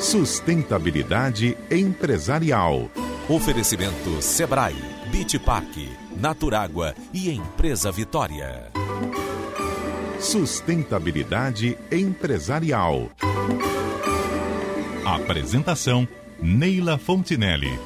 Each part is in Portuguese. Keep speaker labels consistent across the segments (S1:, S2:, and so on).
S1: Sustentabilidade empresarial.
S2: Oferecimento Sebrae, Beach Park, Naturágua e Empresa Vitória.
S1: Sustentabilidade empresarial. Apresentação Neila Fontinelli.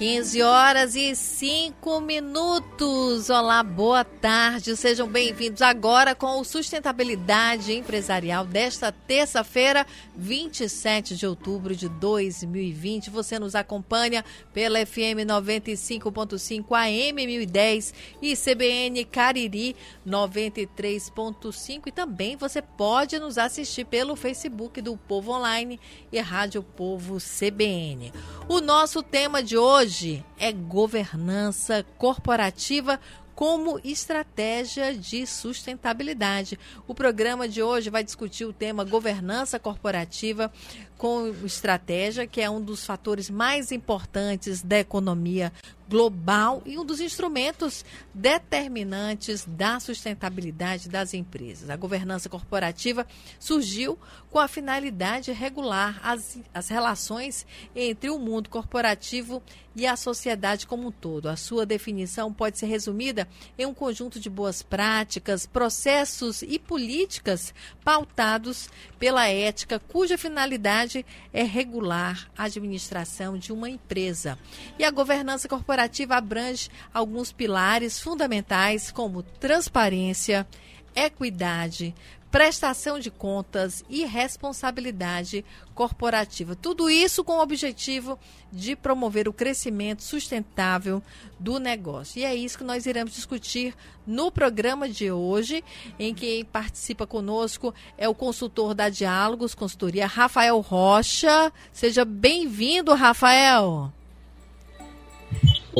S3: 15 horas e 5 minutos. Olá, boa tarde. Sejam bem-vindos agora com o Sustentabilidade Empresarial desta terça-feira, 27 de outubro de 2020. Você nos acompanha pela FM 95.5 AM 1010 e CBN Cariri 93.5 e também você pode nos assistir pelo Facebook do Povo Online e Rádio Povo CBN. O nosso tema de hoje hoje é governança corporativa como estratégia de sustentabilidade. O programa de hoje vai discutir o tema governança corporativa com estratégia, que é um dos fatores mais importantes da economia global e um dos instrumentos determinantes da sustentabilidade das empresas. A governança corporativa surgiu com a finalidade de regular as, as relações entre o mundo corporativo e a sociedade como um todo. A sua definição pode ser resumida em um conjunto de boas práticas, processos e políticas pautados pela ética, cuja finalidade é regular a administração de uma empresa. E a governança corporativa abrange alguns pilares fundamentais como transparência, equidade, prestação de contas e responsabilidade corporativa. Tudo isso com o objetivo de promover o crescimento sustentável do negócio. E é isso que nós iremos discutir no programa de hoje, em que participa conosco é o consultor da Diálogos Consultoria, Rafael Rocha. Seja bem-vindo, Rafael.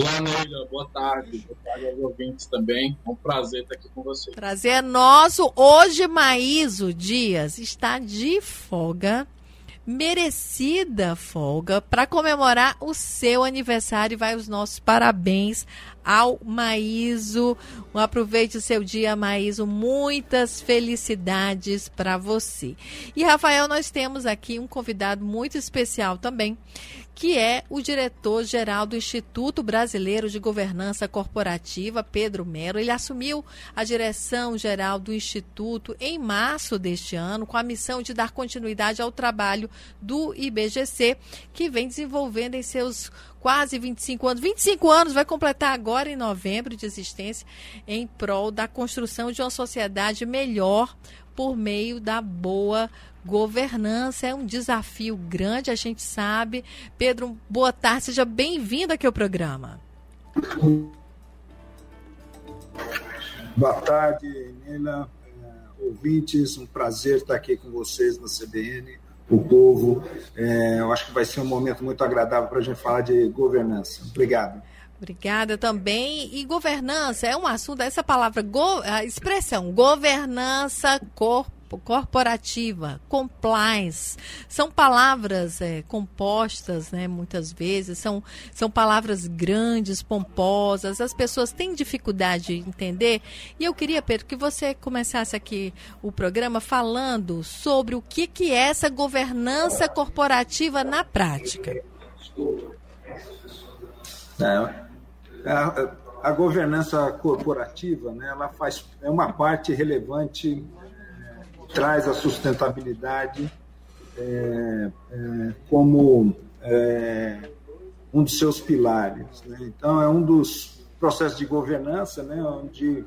S4: Olá, Neila, boa tarde. Boa tarde aos ouvintes também. É um prazer estar aqui com você.
S3: Prazer é nosso. Hoje, Maíso Dias está de folga, merecida folga, para comemorar o seu aniversário. Vai os nossos parabéns ao Maíso. Aproveite o seu dia, Maíso. Muitas felicidades para você. E, Rafael, nós temos aqui um convidado muito especial também que é o diretor-geral do Instituto Brasileiro de Governança Corporativa, Pedro Melo. Ele assumiu a direção-geral do Instituto em março deste ano, com a missão de dar continuidade ao trabalho do IBGC, que vem desenvolvendo em seus quase 25 anos, 25 anos, vai completar agora em novembro de existência, em prol da construção de uma sociedade melhor por meio da boa governança. É um desafio grande, a gente sabe. Pedro, boa tarde, seja bem-vindo aqui ao programa.
S5: Boa tarde, Nila, é, ouvintes, um prazer estar aqui com vocês na CBN, o povo. É, eu acho que vai ser um momento muito agradável para a gente falar de governança. Obrigado.
S3: Obrigada também. E governança é um assunto, essa palavra, go, a expressão governança corporativa corporativa, compliance, são palavras é, compostas, né, muitas vezes, são, são palavras grandes, pomposas, as pessoas têm dificuldade de entender. E eu queria, Pedro, que você começasse aqui o programa falando sobre o que, que é essa governança corporativa na prática.
S5: É, a, a governança corporativa, né, ela faz é uma parte relevante traz a sustentabilidade é, é, como é, um dos seus pilares. Né? Então, é um dos processos de governança, né, onde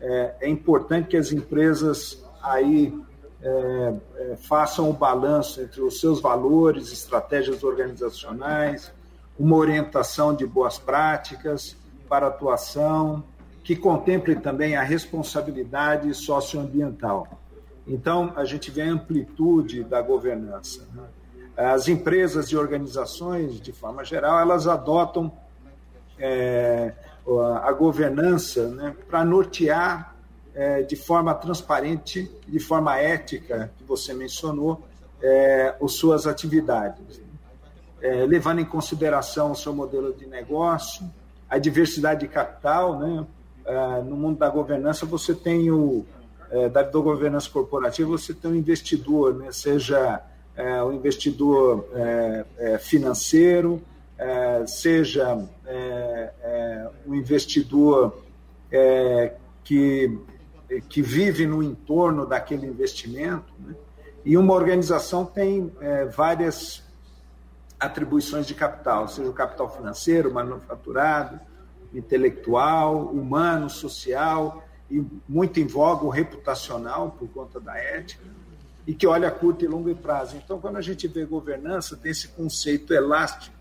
S5: é, é importante que as empresas aí é, é, façam o balanço entre os seus valores, estratégias organizacionais, uma orientação de boas práticas para atuação, que contemple também a responsabilidade socioambiental. Então, a gente vê a amplitude da governança. Né? As empresas e organizações, de forma geral, elas adotam é, a governança né, para nortear é, de forma transparente, de forma ética, que você mencionou, é, as suas atividades, é, levando em consideração o seu modelo de negócio, a diversidade de capital. Né? É, no mundo da governança, você tem o, é, da, governança corporativa, você tem um investidor, né, seja é, um investidor é, é financeiro, é, seja um investidor que, que vive no entorno daquele investimento. Né? E uma organização tem várias atribuições de capital, seja o capital financeiro, manufaturado, intelectual, humano, social, e muito em voga o reputacional, por conta da ética, e que olha a curto e longo prazo. Então, quando a gente vê governança, tem esse conceito elástico,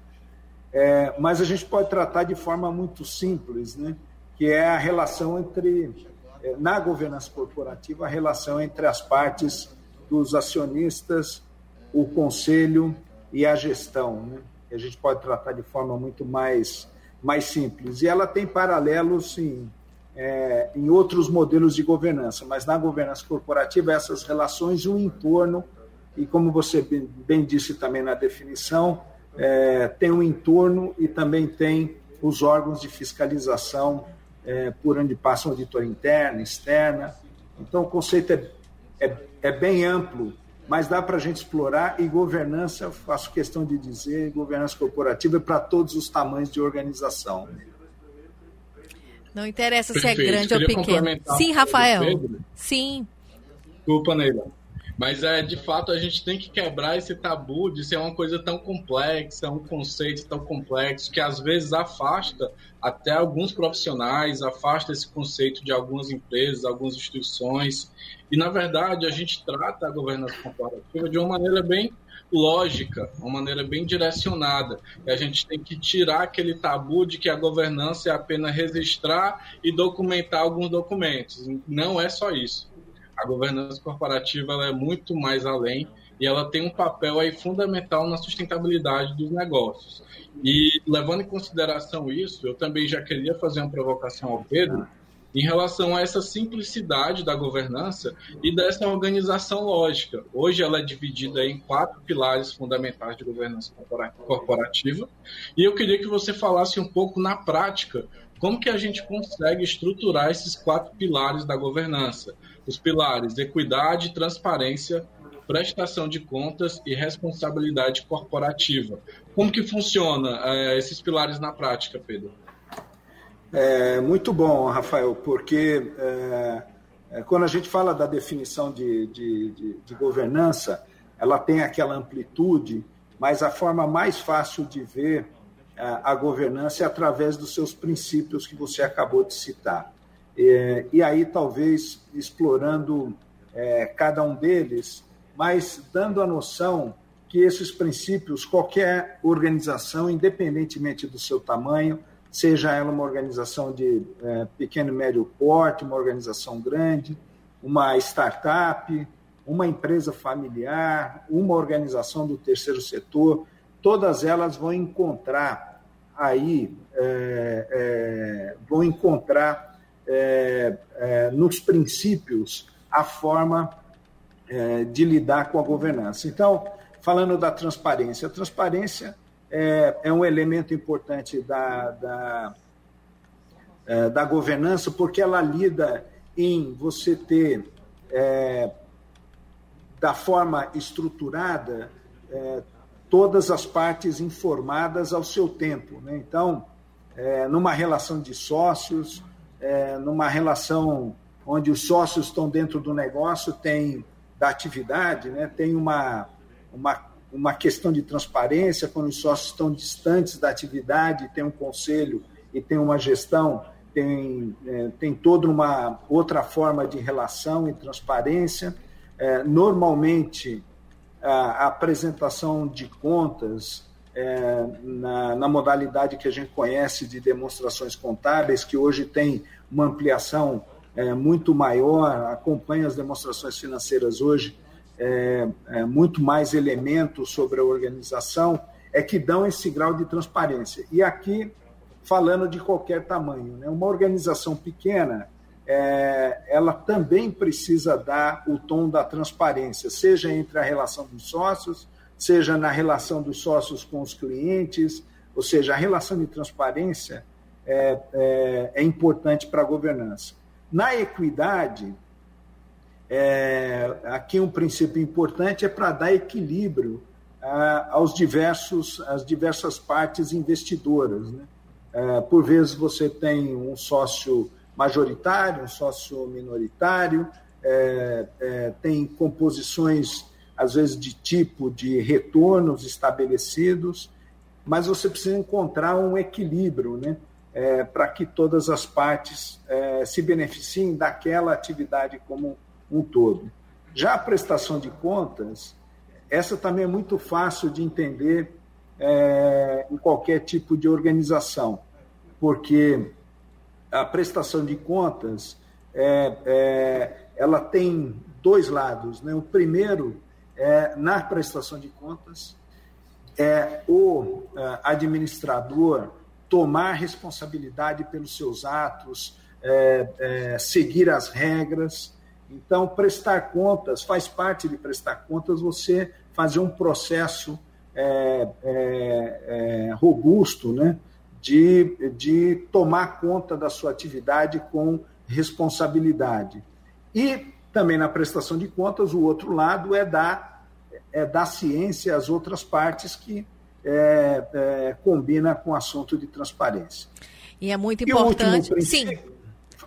S5: é, mas a gente pode tratar de forma muito simples, né? que é a relação entre, é, na governança corporativa, a relação entre as partes dos acionistas, o conselho e a gestão. Né? A gente pode tratar de forma muito mais, mais simples. E ela tem paralelos, sim, é, em outros modelos de governança, mas na governança corporativa, essas relações, o entorno, e como você bem, disse também na definição, é, tem um entorno e também tem os órgãos de fiscalização é, por onde passa auditor interna, externa. Então, o conceito é, é, é bem amplo, mas dá para a gente explorar e governança, faço questão de dizer, governança corporativa é para todos os tamanhos de organização.
S3: Não interessa Perfeito. se é grande ou pequeno. Sim, Rafael. Sim.
S4: Desculpa, Neila. Mas é de fato a gente tem que quebrar esse tabu de ser uma coisa tão complexa, um conceito tão complexo que às vezes afasta até alguns profissionais, afasta esse conceito de algumas empresas, algumas instituições. E na verdade a gente trata a governança corporativa de uma maneira bem lógica, uma maneira bem direcionada. E a gente tem que tirar aquele tabu de que a governança é apenas registrar e documentar alguns documentos. Não é só isso. A governança corporativa é muito mais além e ela tem um papel aí fundamental na sustentabilidade dos negócios. E levando em consideração isso, eu também já queria fazer uma provocação ao Pedro em relação a essa simplicidade da governança e dessa organização lógica. Hoje ela é dividida em quatro pilares fundamentais de governança corporativa, e eu queria que você falasse um pouco na prática como que a gente consegue estruturar esses quatro pilares da governança. Os pilares equidade, transparência, prestação de contas e responsabilidade corporativa. Como que funciona é, esses pilares na prática, Pedro?
S5: É, muito bom, Rafael, porque é, é, quando a gente fala da definição de, de, de, de, governança, ela tem aquela amplitude, mas a forma mais fácil de ver a, é, a governança é através dos seus princípios que você acabou de citar. É, e aí, talvez, explorando é, cada um deles, mas dando a noção que esses princípios, qualquer organização, independentemente do seu tamanho, seja ela uma organização de é, pequeno e médio porte, uma organização grande, uma startup, uma empresa familiar, uma organização do terceiro setor, todas elas vão encontrar aí, é, é, vão encontrar é, é, nos princípios a forma é, de lidar com a governança. Então, falando da transparência, a transparência é, é um elemento importante da, da, é, da governança, porque ela lida em você ter, é, da forma estruturada, é, todas as partes informadas ao seu tempo. Né? Então, é, numa relação de sócios, é, numa relação onde os sócios estão dentro do negócio, tem da atividade, né? tem uma, uma uma questão de transparência, quando os sócios estão distantes da atividade, tem um conselho e tem uma gestão, tem, é, tem toda uma outra forma de relação e transparência. É, normalmente, a, a, apresentação de contas é, na, na modalidade que a gente conhece de demonstrações contábeis, que hoje tem uma ampliação é, muito maior, acompanha as demonstrações financeiras hoje é, é, muito mais elementos sobre a organização, é que dão esse grau de transparência. E aqui, falando de qualquer tamanho, né? uma organização pequena, é, ela também precisa dar o tom da transparência, seja entre a relação dos sócios, seja na relação dos sócios com os clientes, ou seja, a relação de transparência é, é, é importante para a governança. Na equidade, É, aqui um princípio importante é para dar equilíbrio ah, aos diversos, às diversas partes investidoras. Né? É, por vezes você tem um sócio majoritário, um sócio minoritário, é, é, tem composições, às vezes, de tipo de retornos estabelecidos, mas você precisa encontrar um equilíbrio né, é, para que todas as partes é, se beneficiem daquela atividade como um todo. Já a prestação de contas, essa também é muito fácil de entender é, em qualquer tipo de organização, porque a prestação de contas é, é, ela tem dois lados. Né? O primeiro é na prestação de contas é o é, administrador tomar responsabilidade pelos seus atos, é, é, seguir as regras. Então, prestar contas faz parte de prestar contas você fazer um processo é, é, é robusto, né? De, de tomar conta da sua atividade com responsabilidade. E também na prestação de contas, o outro lado é dar, é dar ciência às outras partes que é, é, combina com o assunto de transparência.
S3: E é muito importante. Sim.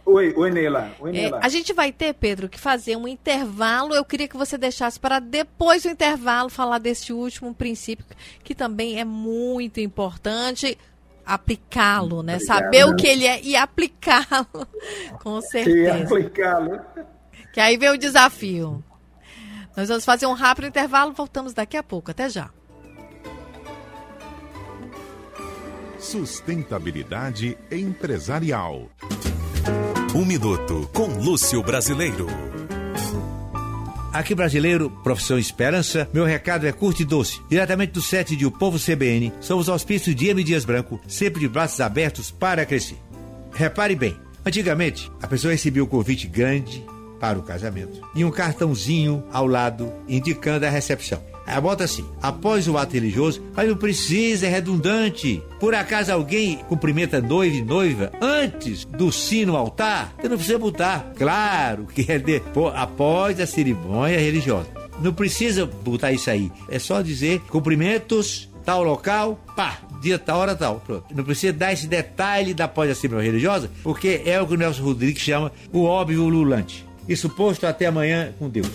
S5: Oi, oi, Neila. Oi,
S3: Neila. É, a gente vai ter, Pedro, que fazer um intervalo. Eu queria que você deixasse para depois do intervalo falar desse último princípio, que também é muito importante aplicá-lo, né? Obrigado. Saber o que ele é e aplicá-lo, com certeza. E
S5: aplicá-lo.
S3: Que aí vem o desafio. Nós vamos fazer um rápido intervalo, voltamos daqui a pouco. Até já.
S1: Sustentabilidade empresarial.
S2: Um minuto com Lúcio Brasileiro.
S6: Aqui brasileiro, profissão Esperança, meu recado é curto e doce. Diretamente do set de O Povo CBN, somos auspícios de M. Dias Branco, sempre de braços abertos para crescer. Repare bem, antigamente a pessoa recebia o um convite grande para o casamento e um cartãozinho ao lado indicando a recepção. Aí bota assim, após o ato religioso, mas não precisa, é redundante. Por acaso alguém cumprimenta noivo e noiva antes do sino altar? Você não precisa botar. Claro que é depois, após a cerimônia religiosa. Não precisa botar isso aí. É só dizer cumprimentos, tal local, pá, dia, tal hora, tal. Pronto. Não precisa dar esse detalhe da pós cerimônia religiosa, porque é o que o Nelson Rodrigues chama o óbvio lulante. Isso posto até amanhã com Deus.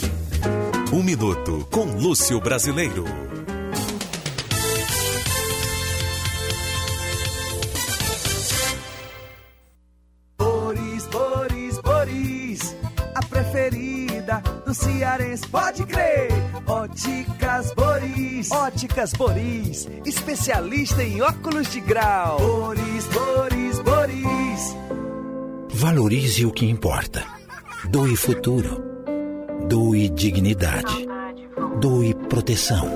S2: Um minuto com Lúcio Brasileiro.
S7: Boris, Boris, Boris, a preferida do cearense, pode crer. Óticas Boris, Óticas Boris, especialista em óculos de grau. Boris, Boris, Boris.
S8: Valorize o que importa. Doe futuro Doe dignidade. Doe proteção.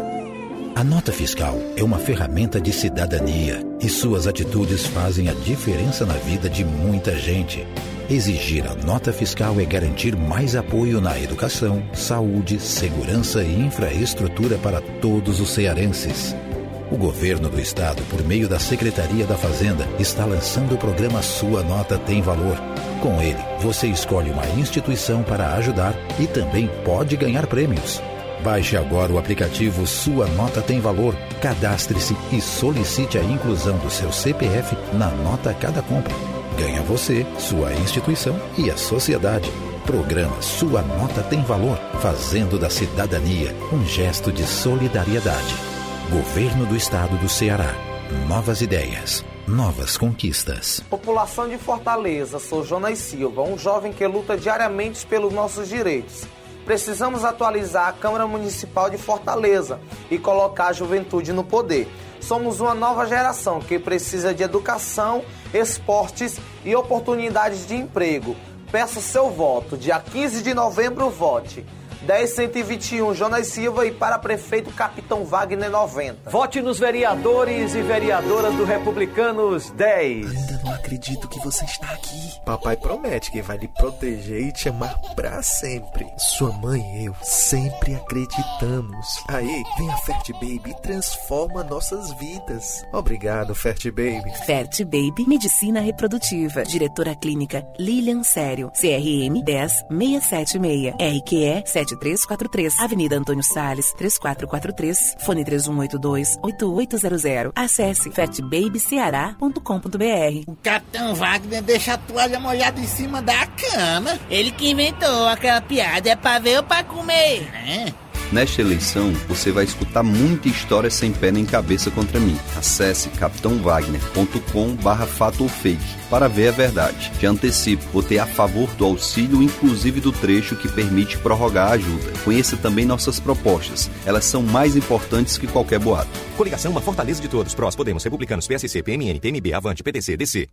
S8: A nota fiscal é uma ferramenta de cidadania e suas atitudes fazem a diferença na vida de muita gente. Exigir a nota fiscal é garantir mais apoio na educação, saúde, segurança e infraestrutura para todos os cearenses. O governo do estado, por meio da Secretaria da Fazenda, está lançando o programa Sua Nota Tem Valor com ele, você escolhe uma instituição para ajudar e também pode ganhar prêmios. Baixe agora o aplicativo Sua Nota Tem Valor, cadastre-se e solicite a inclusão do seu CPF na nota cada compra. Ganha você, sua instituição e a sociedade. Programa Sua Nota Tem Valor, fazendo da cidadania um gesto de solidariedade. Governo do Estado do Ceará. Novas ideias novas conquistas.
S9: População de Fortaleza, sou Jonas Silva, um jovem que luta diariamente pelos nossos direitos. Precisamos atualizar a Câmara Municipal de Fortaleza e colocar a juventude no poder. Somos uma nova geração que precisa de educação, esportes e oportunidades de emprego. Peço seu voto. Dia 15 de novembro, vote. 10121 Jonas Silva e para prefeito Capitão Wagner 90.
S7: Vote nos vereadores e vereadoras do Republicanos 10.
S10: Ainda não acredito que você está aqui. Papai promete que vai lhe proteger e te amar pra sempre. Sua mãe e eu sempre acreditamos. Aí, vem a Fert Baby e transforma nossas vidas. Obrigado, Fert Baby.
S11: Fert Baby Medicina Reprodutiva. Diretora Clínica Lilian Sério. CRM 10676. RQE 7343. Avenida Antônio Salles, 3443. Fone 3182-8800. Acesse fatbabyceará.com.br.
S12: O Capitão Wagner deixa a toalha molhada em cima da cama. Ele que inventou aquela piada. É pra ver ou pra comer? É.
S13: Nesta eleição, você vai escutar muita história sem pé nem cabeça contra mim. Acesse capitãowagner.com barra fato ou fake para ver a verdade. Já antecipo, votei a favor do auxílio, inclusive do trecho que permite prorrogar a ajuda. Conheça também nossas propostas. Elas são mais importantes que qualquer boato.
S2: Coligação Uma Fortaleza de Todos. Prós, Podemos, Republicanos, PSC, PMN, PMB, Avante, PTC, DC.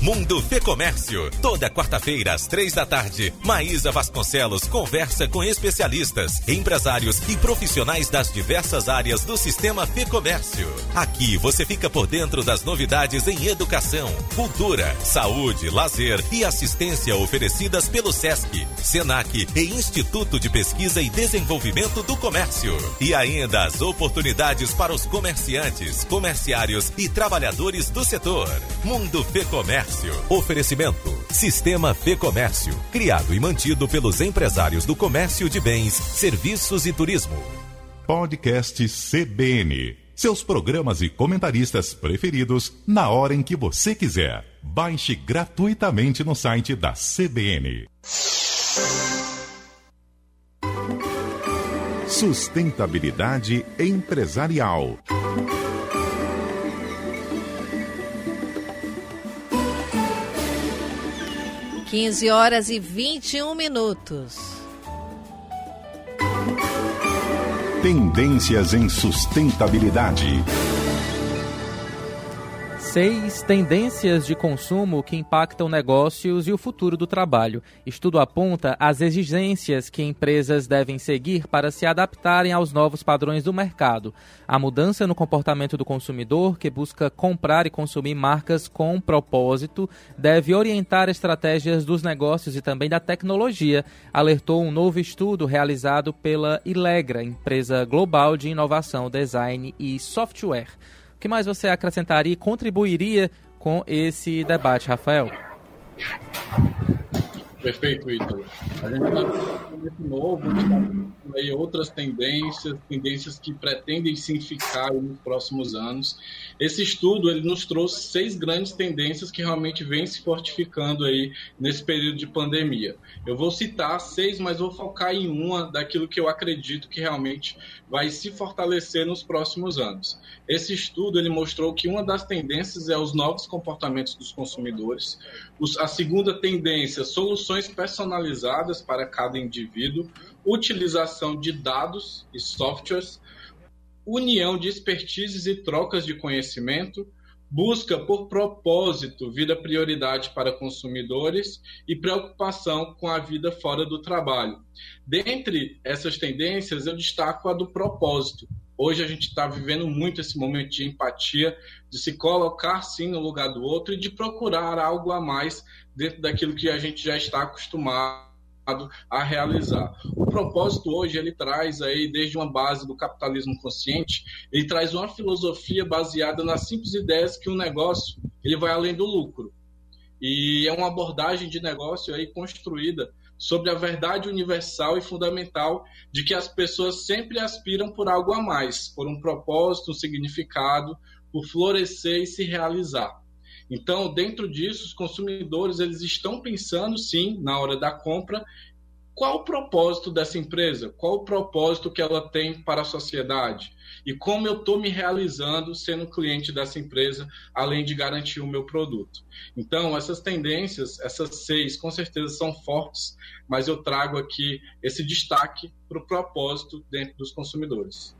S2: Mundo Fê Comércio. Toda quarta-feira, às três da tarde, Maísa Vasconcelos conversa com especialistas, empresários e profissionais das diversas áreas do sistema Fê Comércio. Aqui você fica por dentro das novidades em educação, cultura, saúde, lazer e assistência oferecidas pelo SESC, SENAC e Instituto de Pesquisa e Desenvolvimento do Comércio. E ainda as oportunidades para os comerciantes, comerciários e trabalhadores do setor. Mundo Fê Comércio. Oferecimento: Sistema Fê Comércio, criado e mantido pelos empresários do comércio de bens, serviços e turismo.
S1: Podcast CBN. Seus programas e comentaristas preferidos na hora em que você quiser. Baixe gratuitamente no site da CBN. Sustentabilidade empresarial.
S3: Quinze horas e vinte e um minutos.
S1: Tendências em sustentabilidade.
S14: Seis tendências de consumo que impactam negócios e o futuro do trabalho. Estudo aponta as exigências que empresas devem seguir para se adaptarem aos novos padrões do mercado. A mudança no comportamento do consumidor, que busca comprar e consumir marcas com propósito, deve orientar estratégias dos negócios e também da tecnologia, alertou um novo estudo realizado pela Ilegra, empresa global de inovação, design e software que mais você acrescentaria e contribuiria com esse debate, Rafael?
S4: Perfeito, Ítalo. A gente está novo, está aí outras tendências, tendências que pretendem se ficar nos próximos anos. Esse estudo ele nos trouxe seis grandes tendências que realmente vêm se fortificando aí nesse período de pandemia. Eu vou citar seis, mas vou focar em uma daquilo que eu acredito que realmente vai se fortalecer nos próximos anos. Esse estudo ele mostrou que uma das tendências é os novos comportamentos dos consumidores. A segunda tendência, soluções personalizadas para cada indivíduo, utilização de dados e softwares, união de expertises e trocas de conhecimento, busca por propósito vida prioridade para consumidores e preocupação com a vida fora do trabalho. Dentre essas tendências, eu destaco a do propósito. Hoje a gente está vivendo muito esse momento de empatia, de se colocar sim no lugar do outro e de procurar algo a mais dentro daquilo que a gente já está acostumado a realizar. O propósito hoje ele traz aí desde uma base do capitalismo consciente, ele traz uma filosofia baseada nas simples ideias que o negócio ele vai além do lucro. E é uma abordagem de negócio aí construída sobre a verdade universal e fundamental de que as pessoas sempre aspiram por algo a mais, por um propósito, um significado, por florescer e se realizar. Então, dentro disso, os consumidores eles estão pensando sim na hora da compra qual o propósito dessa empresa, qual o propósito que ela tem para a sociedade e como eu estou me realizando sendo cliente dessa empresa, além de garantir o meu produto. Então, essas tendências, essas seis, com certeza são fortes, mas eu trago aqui esse destaque para o propósito dentro dos consumidores.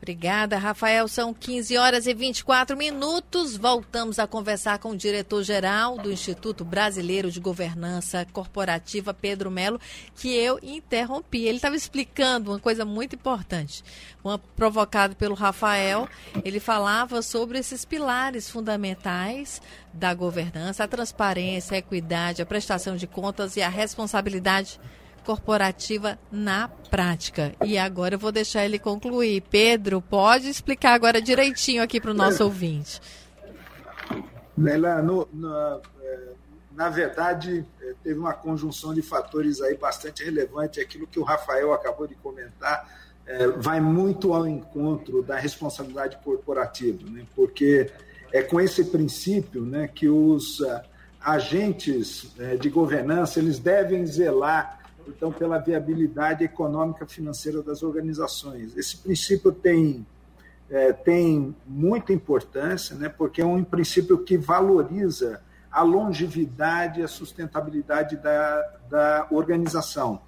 S3: Obrigada, Rafael. São 15 horas e 24 minutos. Voltamos a conversar com o diretor-geral do Instituto Brasileiro de Governança Corporativa, Pedro Melo, que eu interrompi. Ele estava explicando uma coisa muito importante, uma provocado pelo Rafael. Ele falava sobre esses pilares fundamentais da governança: a transparência, a equidade, a prestação de contas e a responsabilidade corporativa na prática. E agora eu vou deixar ele concluir. Pedro, pode explicar agora direitinho aqui para o nosso ouvinte.
S5: Leila, no, no, é, na verdade, é, teve uma conjunção de fatores aí bastante relevante. Aquilo que o Rafael acabou de comentar é, vai muito ao encontro da responsabilidade corporativa, né? porque é com esse princípio né, que os agentes de governança eles devem zelar então, pela viabilidade econômica financeira das organizações. Esse princípio tem, é, tem muita importância, né, porque é um princípio que valoriza a longevidade e a sustentabilidade da, da organização.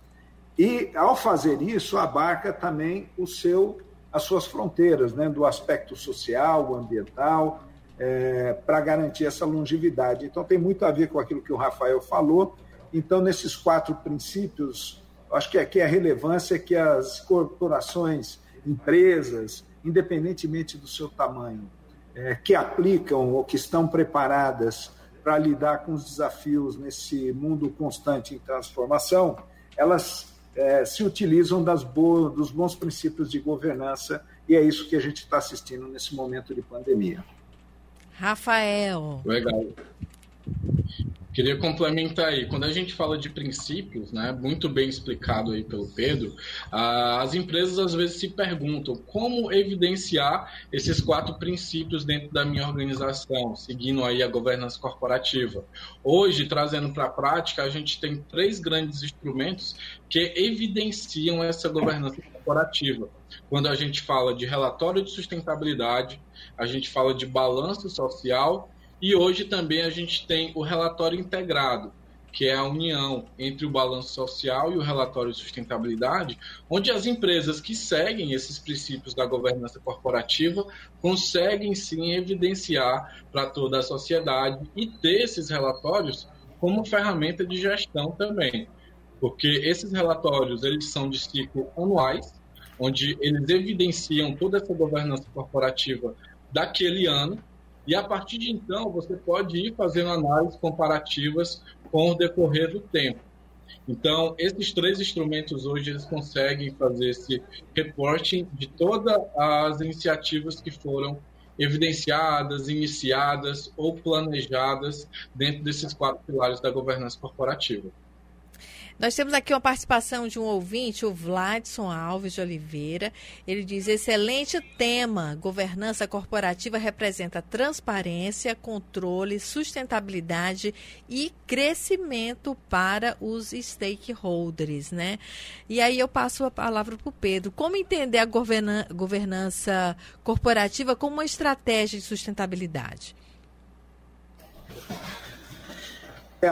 S5: E, ao fazer isso, abarca também o seu, as suas fronteiras, né, do aspecto social, ambiental, é, para garantir essa longevidade. Então, tem muito a ver com aquilo que o Rafael falou, então, nesses quatro princípios, acho que aqui a relevância é que as corporações, empresas, independentemente do seu tamanho, é, que aplicam ou que estão preparadas para lidar com os desafios nesse mundo constante em transformação, elas é, se utilizam das boas, dos bons princípios de governança e é isso que a gente está assistindo nesse momento de pandemia.
S3: Rafael.
S4: Legal. Queria complementar aí, quando a gente fala de princípios, né, muito bem explicado aí pelo Pedro, as empresas às vezes se perguntam como evidenciar esses quatro princípios dentro da minha organização, seguindo aí a governança corporativa. Hoje, trazendo para a prática, a gente tem três grandes instrumentos que evidenciam essa governança corporativa. Quando a gente fala de relatório de sustentabilidade, a gente fala de balanço social e hoje também a gente tem o relatório integrado, que é a união entre o balanço social e o relatório de sustentabilidade, onde as empresas que seguem esses princípios da governança corporativa conseguem sim evidenciar para toda a sociedade e ter esses relatórios como ferramenta de gestão também. Porque esses relatórios eles são de ciclo anuais, onde eles evidenciam toda essa governança corporativa daquele ano e a partir de então, você pode ir fazendo análises comparativas com o decorrer do tempo. Então, esses três instrumentos hoje eles conseguem fazer esse reporting de todas as iniciativas que foram evidenciadas, iniciadas ou planejadas dentro desses quatro pilares da governança corporativa.
S3: Nós temos aqui uma participação de um ouvinte, o Vladson Alves de Oliveira. Ele diz: excelente tema. Governança corporativa representa transparência, controle, sustentabilidade e crescimento para os stakeholders, né? E aí eu passo a palavra para o Pedro. Como entender a governança corporativa como uma estratégia de sustentabilidade?
S5: É,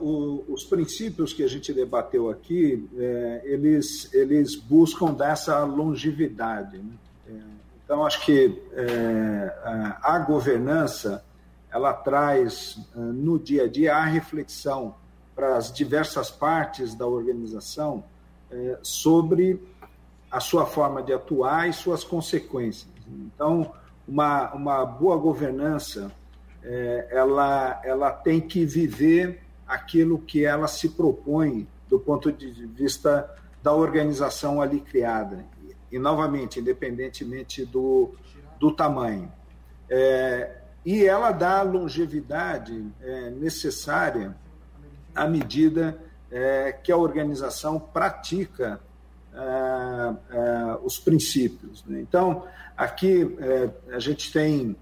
S5: o, os princípios que a gente debateu aqui, é, eles, eles buscam dessa longevidade. Né? É, então, acho que é, a governança ela traz uh, no dia a dia a reflexão para as diversas partes da organização é, sobre a sua forma de atuar e suas consequências. Então, uma, uma boa governança é, ela, ela tem que viver aquilo que ela se propõe do ponto de vista da organização ali criada. E, novamente, independentemente do, do tamanho. É, e ela dá a longevidade é, necessária à medida é, que a organização pratica é, é, os princípios. Né? Então, aqui é, a gente tem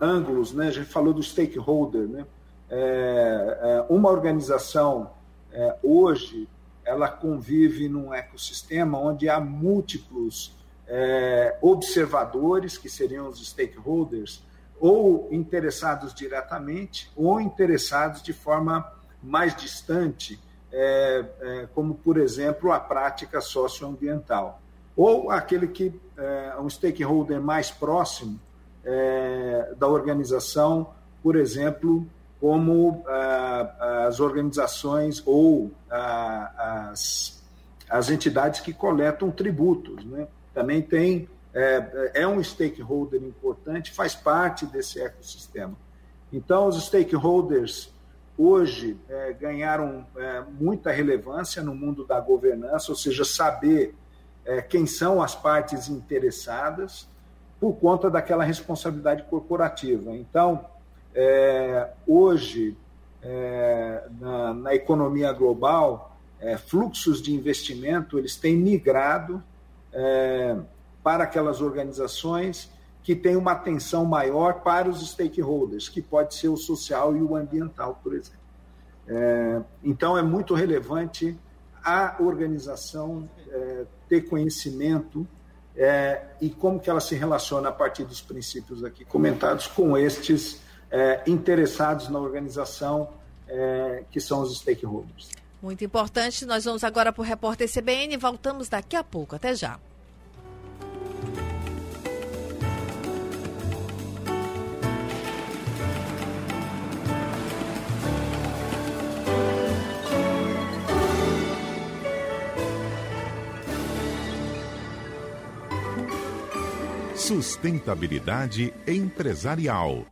S5: ângulos, né? A gente falou do stakeholder, né? É, é, uma organização é, hoje ela convive num ecossistema onde há múltiplos é, observadores que seriam os stakeholders ou interessados diretamente ou interessados de forma mais distante, é, é, como por exemplo a prática socioambiental. ou aquele que é um stakeholder mais próximo é, da organização, por exemplo, como ah, as organizações ou ah, as, as entidades que coletam tributos. Né? Também tem, é, é um stakeholder importante, faz parte desse ecossistema. Então, os stakeholders hoje é, ganharam é, muita relevância no mundo da governança, ou seja, saber é, quem são as partes interessadas por conta daquela responsabilidade corporativa. Então, é, hoje, é, na, na, economia global, é, fluxos de investimento eles têm migrado é, para aquelas organizações que têm uma atenção maior para os stakeholders, que pode ser o social e o ambiental, por exemplo. É, então, é muito relevante a organização é, ter conhecimento é, e como que ela se relaciona a partir dos princípios aqui comentados com estes é, interessados na organização, é, que são os stakeholders.
S3: Muito importante. Nós vamos agora para o repórter CBN. Voltamos daqui a pouco. Até já.
S1: Sustentabilidade empresarial.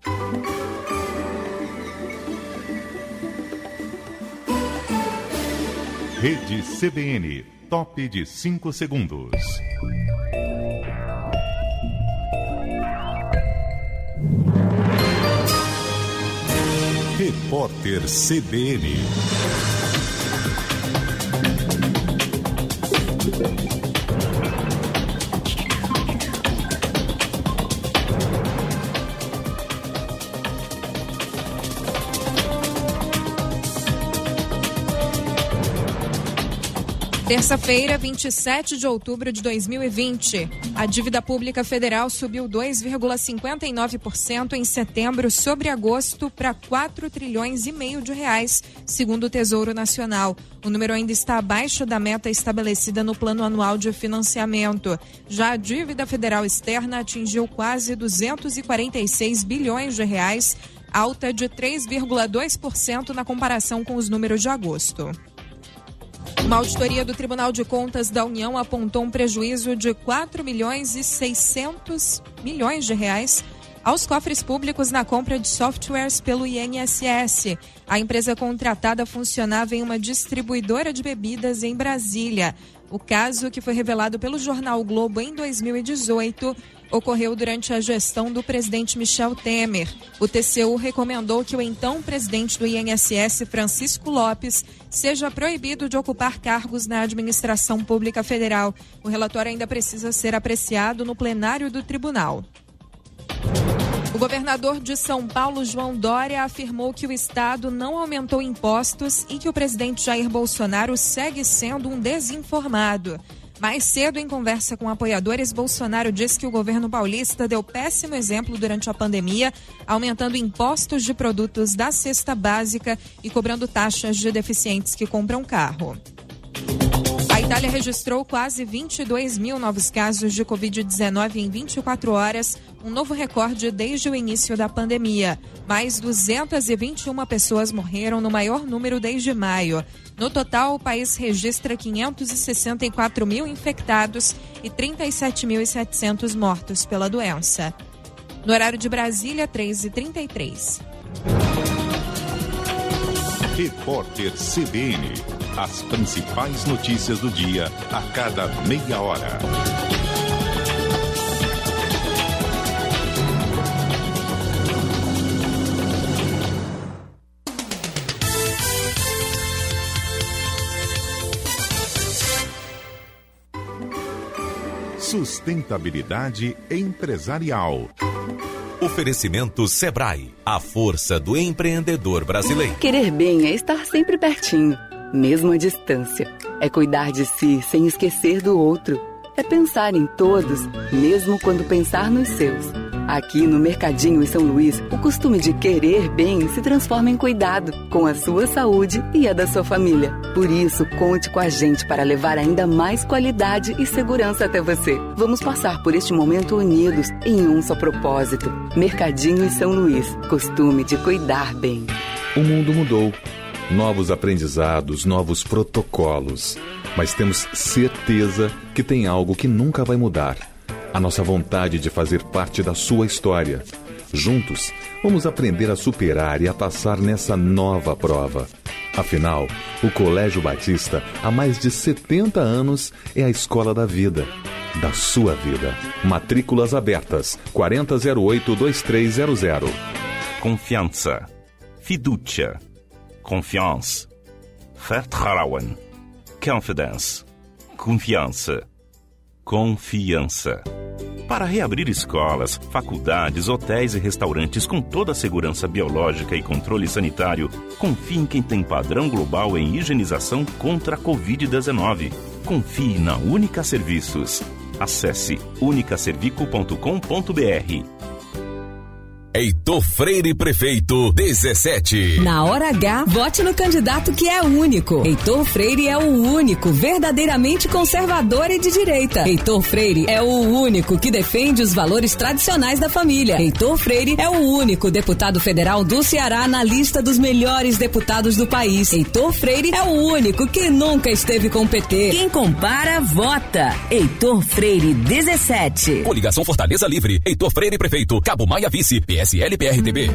S1: Rede CBN, top de 5 segundos. Repórter CBN.
S15: Terça-feira, 27 de outubro de 2020. A dívida pública federal subiu 2,59% em setembro sobre agosto para 4 trilhões e meio de reais, segundo o Tesouro Nacional. O número ainda está abaixo da meta estabelecida no Plano Anual de Financiamento. Já a dívida federal externa atingiu quase 246 bilhões de reais, alta de 3,2% na comparação com os números de agosto. Uma auditoria do Tribunal de Contas da União apontou um prejuízo de 4 milhões e 600 milhões de reais aos cofres públicos na compra de softwares pelo INSS. A empresa contratada funcionava em uma distribuidora de bebidas em Brasília. O caso, que foi revelado pelo jornal Globo em 2018, ocorreu durante a gestão do presidente Michel Temer. O TCU recomendou que o então presidente do INSS, Francisco Lopes, seja proibido de ocupar cargos na administração pública federal. O relatório ainda precisa ser apreciado no plenário do tribunal. O governador de São Paulo, João Dória, afirmou que o estado não aumentou impostos e que o presidente Jair Bolsonaro segue sendo um desinformado. Mais cedo, em conversa com apoiadores, Bolsonaro disse que o governo paulista deu péssimo exemplo durante a pandemia, aumentando impostos de produtos da cesta básica e cobrando taxas de deficientes que compram carro. A Itália registrou quase 22 mil novos casos de Covid-19 em 24 horas, um novo recorde desde o início da pandemia. Mais 221 pessoas morreram no maior número desde maio. No total, o país registra 564 mil infectados e 37.700 mortos pela doença. No horário de Brasília, 3h33.
S1: Repórter CBN. As principais notícias do dia a cada meia hora. Sustentabilidade empresarial.
S2: Oferecimento Sebrae, a força do empreendedor brasileiro.
S16: Querer bem é estar sempre pertinho, mesmo à distância. É cuidar de si sem esquecer do outro. É pensar em todos, mesmo quando pensar nos seus. Aqui no Mercadinho em São Luís, o costume de querer bem se transforma em cuidado com a sua saúde e a da sua família. Por isso, conte com a gente para levar ainda mais qualidade e segurança até você. Vamos passar por este momento unidos em um só propósito. Mercadinho em São Luís, costume de cuidar bem.
S17: O mundo mudou. Novos aprendizados, novos protocolos. Mas temos certeza que tem algo que nunca vai mudar a nossa vontade de fazer parte da sua história. Juntos, vamos aprender a superar e a passar nessa nova prova. Afinal, o Colégio Batista, há mais de 70 anos, é a escola da vida. Da sua vida. Matrículas abertas. 4008-2300.
S18: Confiança. Fiducia. Confiança. Vertrauen. Confidence. Confiança. Confiança. Para reabrir escolas, faculdades, hotéis e restaurantes com toda a segurança biológica e controle sanitário, confie em quem tem padrão global em higienização contra a Covid-19. Confie na Única Serviços. Acesse unicaservico.com.br.
S2: Heitor Freire Prefeito 17.
S19: Na hora H, vote no candidato que é único. Heitor Freire é o único, verdadeiramente conservador e de direita. Heitor Freire é o único que defende os valores tradicionais da família. Heitor Freire é o único deputado federal do Ceará na lista dos melhores deputados do país. Heitor Freire é o único que nunca esteve com o PT. Quem compara, vota. Heitor Freire 17.
S2: Coligação Fortaleza Livre. Heitor Freire Prefeito. Cabo Maia Vice. PSL-PRTB.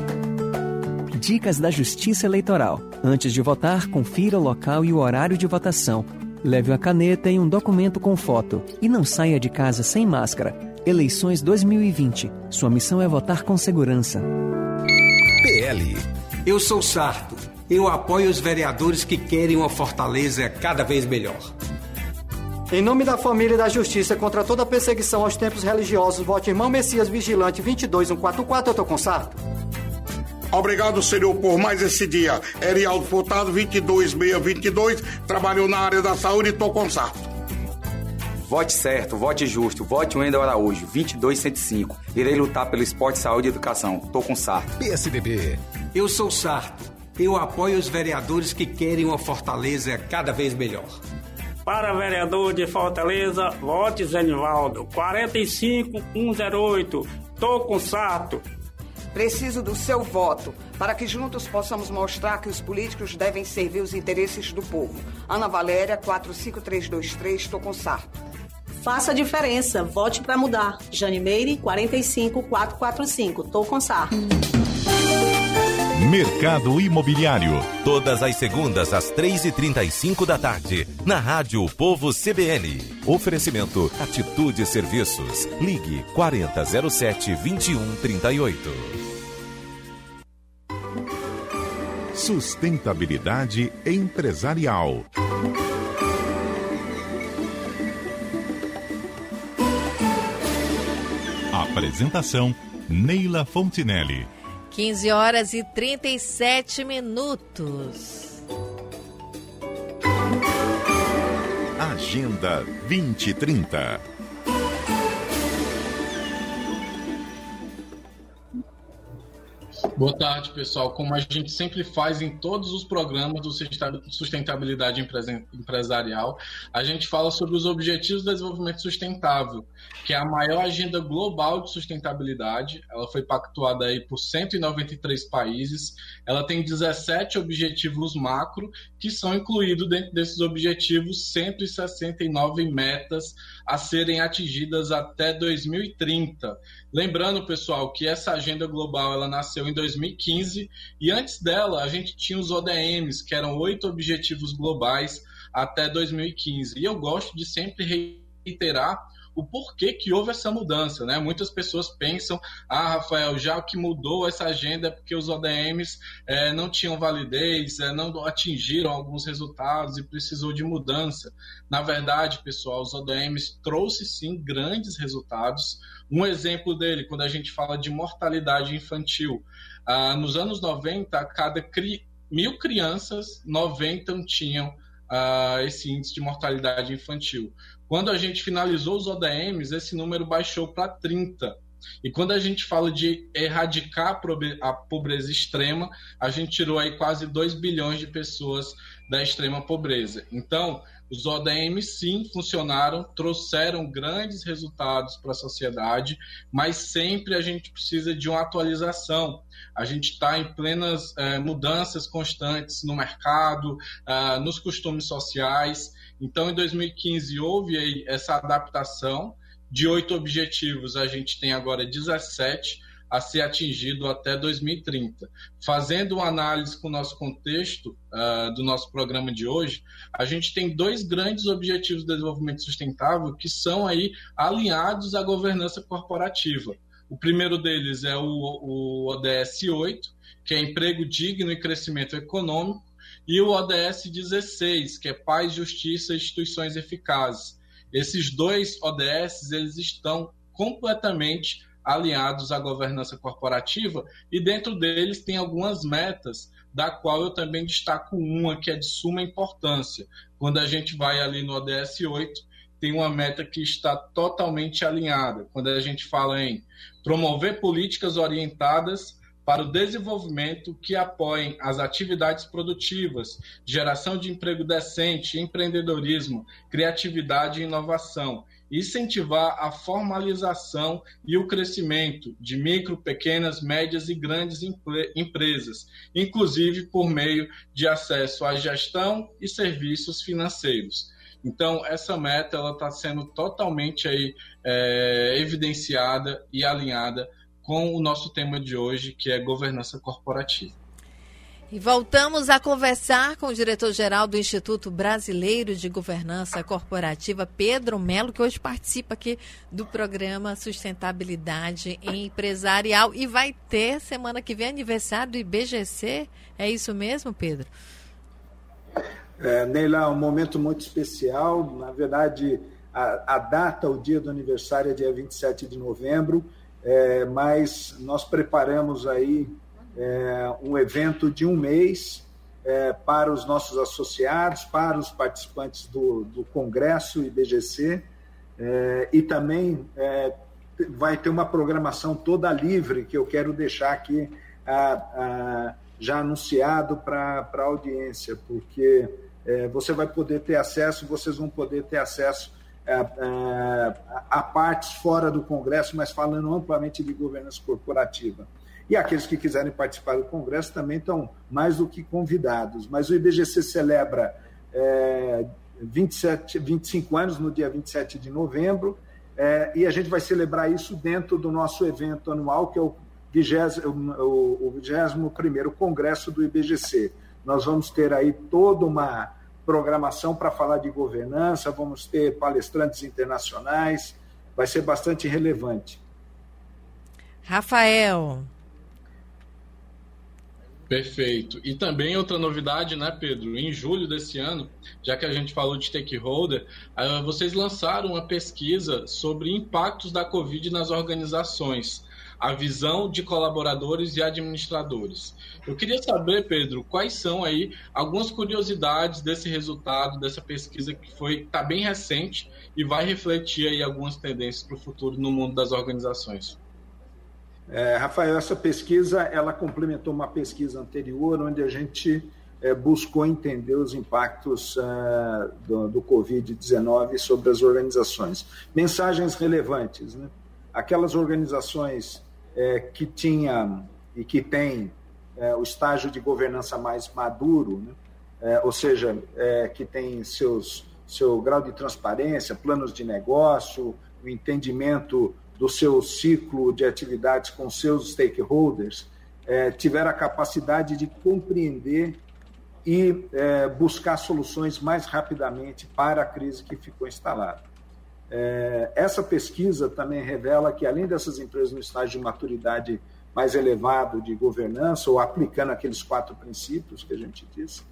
S20: Dicas da Justiça Eleitoral. Antes de votar, confira o local e o horário de votação. Leve a caneta e um documento com foto. E não saia de casa sem máscara. Eleições 2020. Sua missão é votar com segurança.
S21: PL. Eu sou Sarto. Eu apoio os vereadores que querem uma Fortaleza cada vez melhor.
S22: Em nome da família e da justiça contra toda perseguição aos tempos religiosos, vote irmão Messias Vigilante 22144, eu tô com sarto.
S23: Obrigado, Senhor, por mais esse dia. Erialdo Furtado, 22622, trabalhou na área da saúde e tô com sarto.
S24: Vote certo, vote justo, vote Wendel Araújo, 22105. Irei lutar pelo esporte, saúde e educação. Tô com sarto.
S21: PSDB. Eu sou sarto. Eu apoio os vereadores que querem uma Fortaleza cada vez melhor.
S25: Para vereador de Fortaleza, vote Zenivaldo, 45108. Tô com sato.
S26: Preciso do seu voto para que juntos possamos mostrar que os políticos devem servir os interesses do povo. Ana Valéria, 45323, tô com sarto.
S27: Faça a diferença, vote para mudar. Jane Meire, 45445, tô com sarto.
S1: Mercado Imobiliário.
S2: Todas as segundas às 3h35 da tarde, na Rádio Povo CBN. Oferecimento Atitude Serviços. Ligue 4007 2138.
S1: Sustentabilidade empresarial. Apresentação Neila Fontinelli.
S3: 15 horas e 37 minutos.
S1: Agenda 2030.
S4: Boa tarde, pessoal. Como a gente sempre faz em todos os programas do sustentabilidade empresarial, a gente fala sobre os Objetivos de Desenvolvimento Sustentável, que é a maior agenda global de sustentabilidade. Ela foi pactuada aí por 193 países. Ela tem 17 objetivos macro, que são incluídos dentro desses objetivos 169 metas a serem atingidas até 2030. Lembrando, pessoal, que essa agenda global ela nasceu em 2015 e antes dela a gente tinha os ODMs, que eram oito objetivos globais até 2015. E eu gosto de sempre reiterar o porquê que houve essa mudança, né? Muitas pessoas pensam, ah, Rafael, já que mudou essa agenda é porque os ODMs é, não tinham validez, é, não atingiram alguns resultados e precisou de mudança. Na verdade, pessoal, os ODMs trouxe sim grandes resultados. Um exemplo dele, quando a gente fala de mortalidade infantil, ah, nos anos 90, a cada cri mil crianças, 90 tinham Uh, esse índice de mortalidade infantil. Quando a gente finalizou os ODMs, esse número baixou para 30. E quando a gente fala de erradicar a pobreza extrema, a gente tirou aí quase 2 bilhões de pessoas da extrema pobreza. Então, os ODM sim funcionaram, trouxeram grandes resultados para a sociedade, mas sempre a gente precisa de uma atualização. A gente está em plenas eh, mudanças constantes no mercado, ah, nos costumes sociais. Então, em 2015 houve aí essa adaptação. De oito objetivos, a gente tem agora 17 a ser atingido até 2030. Fazendo uma análise com o nosso contexto uh, do nosso programa de hoje, a gente tem dois grandes objetivos de desenvolvimento sustentável que são aí alinhados à governança corporativa. O primeiro deles é o, o ODS 8, que é emprego digno e crescimento econômico, e o ODS 16, que é paz, justiça e instituições eficazes. Esses dois ODS eles estão completamente alinhados à governança corporativa, e dentro deles tem algumas metas, da qual eu também destaco uma que é de suma importância. Quando a gente vai ali no ODS 8, tem uma meta que está totalmente alinhada. Quando a gente fala em promover políticas orientadas para o desenvolvimento que apoiem as atividades produtivas, geração de emprego decente, empreendedorismo, criatividade e inovação, incentivar a formalização e o crescimento de micro, pequenas, médias e grandes empresas, inclusive por meio de acesso à gestão e serviços financeiros. Então, essa meta está sendo totalmente aí, é, evidenciada e alinhada com o nosso tema de hoje, que é governança corporativa.
S3: E voltamos a conversar com o diretor-geral do Instituto Brasileiro de Governança Corporativa, Pedro Melo, que hoje participa aqui do programa Sustentabilidade Empresarial. E vai ter semana que vem aniversário do IBGC. É isso mesmo, Pedro?
S5: É, Neila, é um momento muito especial. Na verdade, a, a data, o dia do aniversário é dia 27 de novembro, é, mas nós preparamos aí é, um evento de um mês é, para os nossos associados, para os participantes do, do Congresso IBGC, é, e também é, vai ter uma programação toda livre que eu quero deixar aqui a, a, já anunciado para a audiência, porque é, você vai poder ter acesso, vocês vão poder ter acesso a, a, a partes fora do Congresso, mas falando amplamente de governança corporativa. E aqueles que quiserem participar do Congresso também estão mais do que convidados. Mas o IBGC celebra é, 27, 25 anos no dia 27 de novembro, é, e a gente vai celebrar isso dentro do nosso evento anual, que é o 21 o, o Congresso do IBGC. Nós vamos ter aí toda uma programação para falar de governança, vamos ter palestrantes internacionais, vai ser bastante relevante.
S3: Rafael.
S4: Perfeito. E também outra novidade, né, Pedro? Em julho desse ano, já que a gente falou de stakeholder, ah, vocês lançaram uma pesquisa sobre impactos da Covid nas organizações, a visão de colaboradores e administradores. Eu queria saber, Pedro, quais são aí algumas curiosidades desse resultado, dessa pesquisa que foi tá bem recente e vai refletir aí algumas tendências para o futuro no mundo das organizações.
S5: É, Rafael, essa pesquisa ela complementou uma pesquisa anterior, onde a gente é, buscou entender os impactos é, do, do Covid-19 sobre as organizações. Mensagens relevantes. Né? Aquelas organizações é, que tinham e que têm é, o estágio de governança mais maduro, né? É, ou seja, que tem seus, seu grau de transparência, planos de negócio, o entendimento do seu ciclo de atividades com seus stakeholders, é, tiver a capacidade de compreender e é, buscar soluções mais rapidamente para a crise que ficou instalada. É, essa pesquisa também revela que, além dessas empresas no estágio de maturidade mais elevado de governança, ou aplicando aqueles quatro princípios que a gente disse,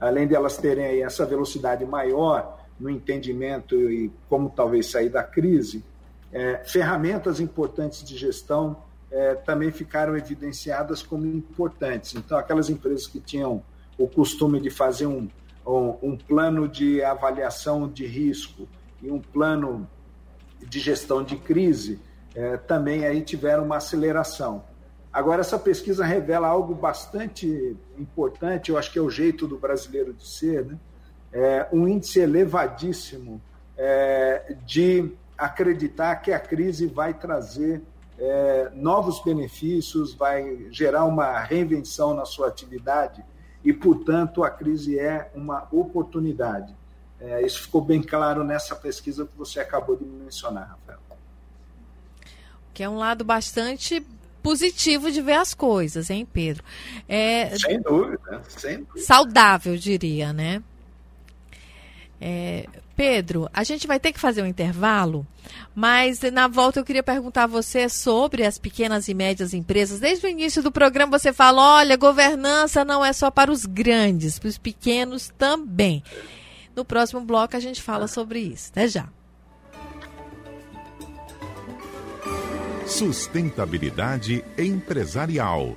S5: além de elas terem essa velocidade maior no entendimento e como talvez sair da crise, é, ferramentas importantes de gestão é, também ficaram evidenciadas como importantes. Então, aquelas empresas que tinham o costume de fazer um, um, um plano de avaliação de risco e um plano de gestão de crise, é, também aí tiveram uma aceleração. Agora, essa pesquisa revela algo bastante importante, eu acho que é o jeito do brasileiro de ser, né? é, um índice elevadíssimo é, de acreditar que a crise vai trazer é, novos benefícios, vai gerar uma reinvenção na sua atividade e, portanto, a crise é uma oportunidade. É, isso ficou bem claro nessa pesquisa que você acabou de mencionar, Rafael.
S3: Que é um lado bastante positivo de ver as coisas, hein, Pedro?
S5: É, sem dúvida, sem dúvida.
S3: Saudável, diria, né? É, Pedro, a gente vai ter que fazer um intervalo, mas na volta eu queria perguntar a você sobre as pequenas e médias empresas. Desde o início do programa você fala: olha, governança não é só para os grandes, para os pequenos também. No próximo bloco a gente fala sobre isso. Até já.
S1: Sustentabilidade empresarial.